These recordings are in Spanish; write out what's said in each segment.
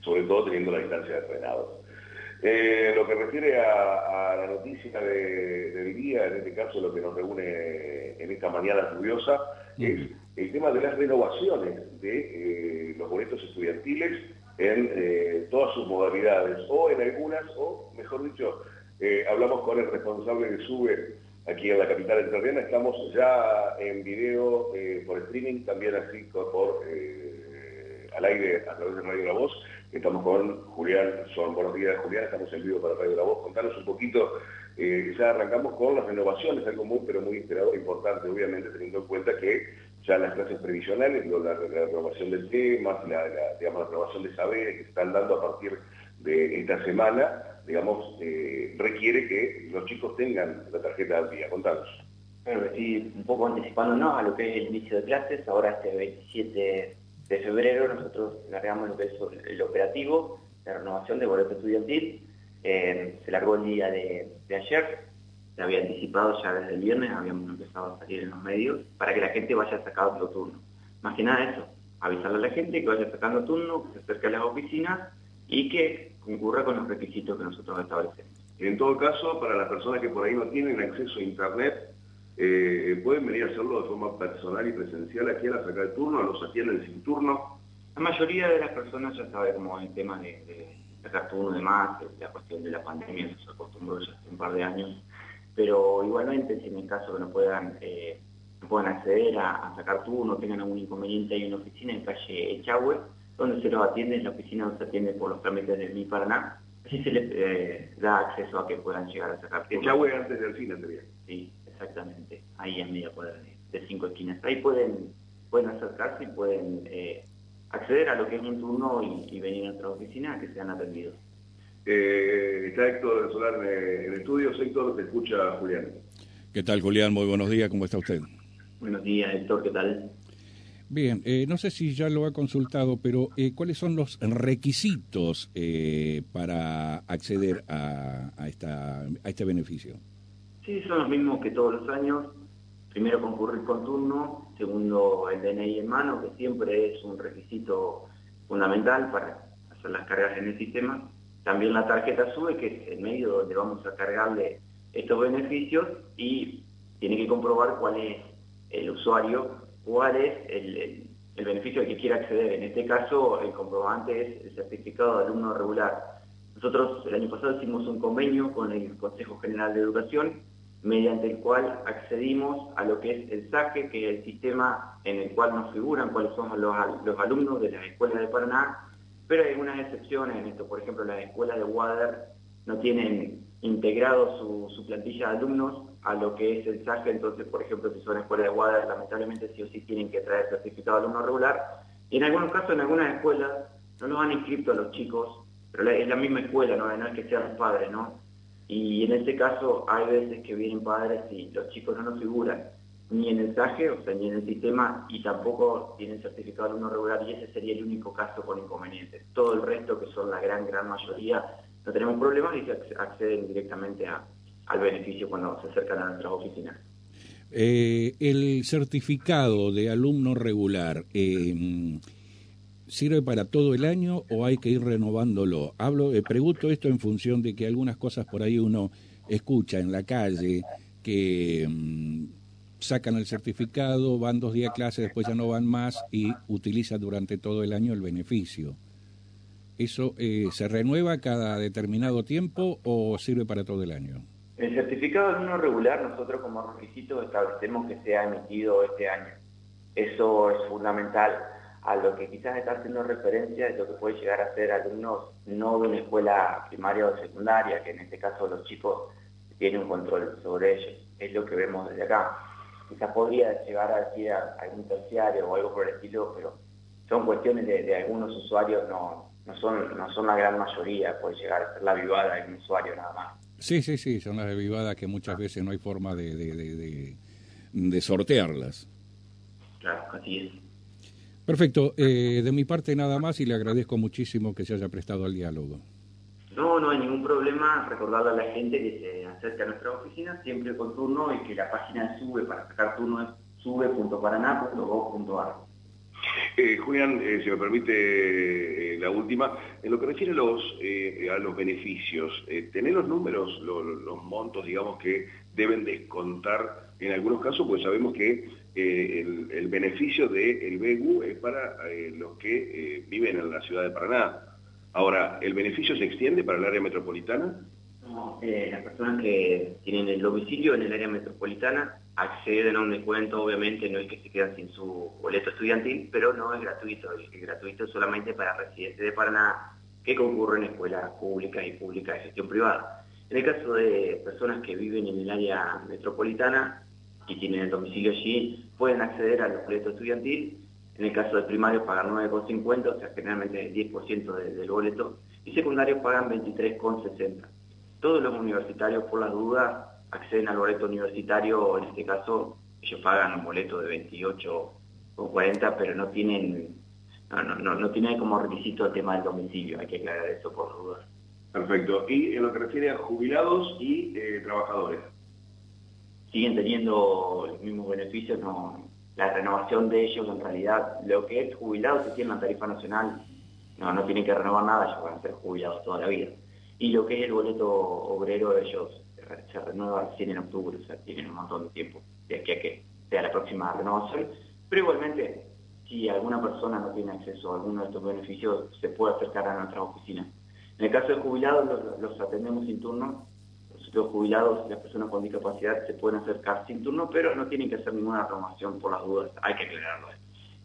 sobre todo teniendo la distancia de frenados. Eh, lo que refiere a, la noticia de, del día, en este caso lo que nos reúne en esta mañana lluviosa, es el tema de las renovaciones de eh, los boletos estudiantiles en eh, todas sus modalidades, o en algunas, o mejor dicho, hablamos con el responsable de SUBE aquí en la capital entrerriana, estamos ya en video por streaming, también así por al aire a través de Radio La Voz, Estamos con Julián, son buenos días Julián, estamos en vivo para Radio La Voz. Contanos un poquito, eh, ya arrancamos con las renovaciones, algo muy pero muy esperado, importante obviamente, teniendo en cuenta que ya las clases previsionales, la, renovación del tema, la, digamos, la renovación de saberes que se están dando a partir de esta semana, digamos, eh, requiere que los chicos tengan la tarjeta al día. Contanos. Bueno, sí, un poco anticipándonos a lo que es el inicio de clases, ahora este 27 de febrero nosotros largamos lo que es el operativo de renovación de boleto estudiantil. Eh, se largó el día de, ayer, se había anticipado ya desde el viernes, habíamos empezado a salir en los medios, para que la gente vaya sacando turno. Más que nada eso, avisarle a la gente que vaya sacando turno, que se acerque a las oficinas y que concurra con los requisitos que nosotros establecemos. En todo caso, para las personas que por ahí no tienen acceso a Internet, eh, pueden venir a hacerlo de forma personal y presencial aquí a la sacar el turno, los atienden sin turno. La mayoría de las personas ya sabe cómo el tema de, sacar turno y demás, la cuestión de la pandemia, eso se acostumbró ya hace un par de años, pero igualmente si en el caso que no puedan, eh, puedan acceder a, sacar turno, tengan algún inconveniente, hay una oficina en calle Echagüe, donde se los atiende, en la oficina donde se atiende por los trámites del Mi Paraná, así se les eh, da acceso a que puedan llegar a sacar turno. Echagüe antes del cine, sería. Sí exactamente, ahí en media cuadra de, cinco esquinas. Ahí pueden, pueden acercarse y pueden eh, acceder a lo que es un turno y, venir a nuestra oficina a que sean atendidos. Eh, está Héctor Solar en el estudio. Héctor, te escucha Julián. ¿Qué tal, Julián? Muy buenos días. ¿Cómo está usted? Buenos días, Héctor. ¿Qué tal? Bien, eh, no sé si ya lo ha consultado, pero ¿cuáles son los requisitos para acceder a, esta, a este beneficio? Sí, son los mismos que todos los años. Primero concurrir con turno, segundo el DNI en mano, que siempre es un requisito fundamental para hacer las cargas en el sistema. También la tarjeta SUBE, que es el medio donde vamos a cargarle estos beneficios y tiene que comprobar cuál es el usuario, cuál es el, beneficio al que quiere acceder. En este caso, el comprobante es el certificado de alumno regular. Nosotros el año pasado hicimos un convenio con el Consejo General de Educación mediante el cual accedimos a lo que es el SACE, que es el sistema en el cual nos figuran cuáles son los, alumnos de las escuelas de Paraná, pero hay algunas excepciones en esto, por ejemplo, las escuelas de Wader no tienen integrado su, plantilla de alumnos a lo que es el SACE, entonces, por ejemplo, si son escuelas de Wader, lamentablemente sí o sí tienen que traer certificado de alumno regular, y en algunos casos, en algunas escuelas, no nos han inscrito a los chicos, pero es la misma escuela, no, no es que sean los padres, ¿no? Y en este caso hay veces que vienen padres y los chicos no nos figuran ni en el SAGE, o sea, ni en el sistema, y tampoco tienen certificado de alumno regular, y ese sería el único caso con inconvenientes. Todo el resto, que son la gran, gran mayoría, no tenemos problemas y se acceden directamente al beneficio cuando se acercan a nuestras oficinas. Eh, el certificado de alumno regular, eh, ¿Sirve para todo el año o hay que ir renovándolo? Hablo, eh, pregunto esto en función de que algunas cosas por ahí uno escucha en la calle que mm, sacan el certificado, van dos días a clase, después ya no van más y utilizan durante todo el año el beneficio. ¿Eso eh, se renueva cada determinado tiempo o sirve para todo el año? El certificado de alumno regular nosotros como requisito establecemos que sea emitido este año. Eso es fundamental a lo que quizás está haciendo referencia es lo que puede llegar a ser alumnos no de una escuela primaria o secundaria, que en este caso los chicos tienen un control sobre ellos. Es lo que vemos desde acá. Quizás podría llegar a decir a algún terciario o algo por el estilo, pero son cuestiones de, algunos usuarios, no, no, son, no son la gran mayoría, puede llegar a ser la vivada de un usuario nada más. Sí, sí, sí, son las vivadas que muchas veces no hay forma de, de, de sortearlas. Claro, así es. Perfecto. Eh, de mi parte nada más y le agradezco muchísimo que se haya prestado al diálogo. No, no hay ningún problema. Recordarle a la gente que se acerque a nuestra oficina siempre con turno y que la página SUBE para sacar turno es sube.paraná.gov.ar. Eh, Julián, eh, si me permite eh, la última, en lo que refiere a los, los beneficios, ¿tenés los números, los montos, digamos, que deben descontar en algunos casos? Pues sabemos que el, beneficio del BEGU es para los que viven en la ciudad de Paraná. Ahora, ¿el beneficio se extiende para el área metropolitana? No, las personas que tienen el domicilio en el área metropolitana acceden a un descuento, obviamente no es que se quedan sin su boleto estudiantil, pero no es gratuito, es gratuito solamente para residentes de Paraná que concurren en escuelas públicas y públicas de gestión privada. En el caso de personas que viven en el área metropolitana y tienen el domicilio allí, pueden acceder al boleto estudiantil. En el caso de primarios pagan 9,50, o sea, generalmente el 10% del boleto, y secundarios pagan 23,60. Todos los universitarios, por las dudas, acceden al boleto universitario, en este caso ellos pagan un boleto de 28 o 40, pero no tienen no, no, no, tienen como requisito el tema del domicilio, hay que aclarar eso por dudas. Perfecto. Y en lo que refiere a jubilados y eh, trabajadores. Siguen teniendo los mismos beneficios, no, la renovación de ellos en realidad, lo que es jubilados que tienen la tarifa nacional, no, no tienen que renovar nada, ellos van a ser jubilados toda la vida. Y lo que es el boleto obrero, ellos se renueva recién en octubre, o sea, tienen un montón de tiempo de aquí a que sea la próxima renovación. Pero igualmente, si alguna persona no tiene acceso a alguno de estos beneficios, se puede acercar a nuestra oficina. En el caso de jubilados, los, atendemos sin turno. Los jubilados las personas con discapacidad se pueden acercar sin turno, pero no tienen que hacer ninguna renovación por las dudas. Hay que aclararlo.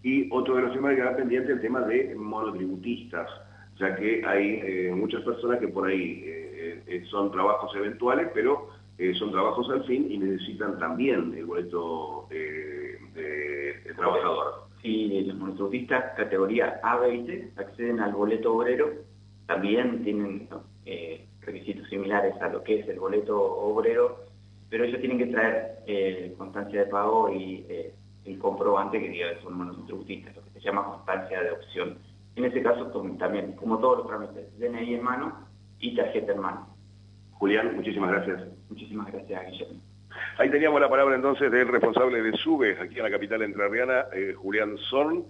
Y otro de los temas que queda pendiente es el tema de monotributistas, ya que hay eh, muchas personas que por ahí eh, eh, son trabajos eventuales, pero son trabajos al fin y necesitan también el boleto de, trabajador. Sí, los monotributistas categoría A20 acceden al boleto obrero, también tienen requisitos similares a lo que es el boleto obrero, pero ellos tienen que traer constancia de pago y el comprobante que diga que son monotributistas, lo que se llama constancia de opción. Ese caso también, como todos los trámites, DNI en mano y tarjeta en mano. Julián, muchísimas gracias. Muchísimas gracias, Guillermo. Ahí teníamos la palabra entonces del responsable de SUBE, aquí en la capital entrerriana, eh, Julián Zorn.